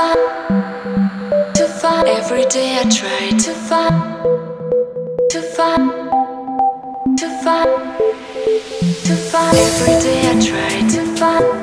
find, to find. Every day I try to find, to find, to find, to find. Every day I try to find.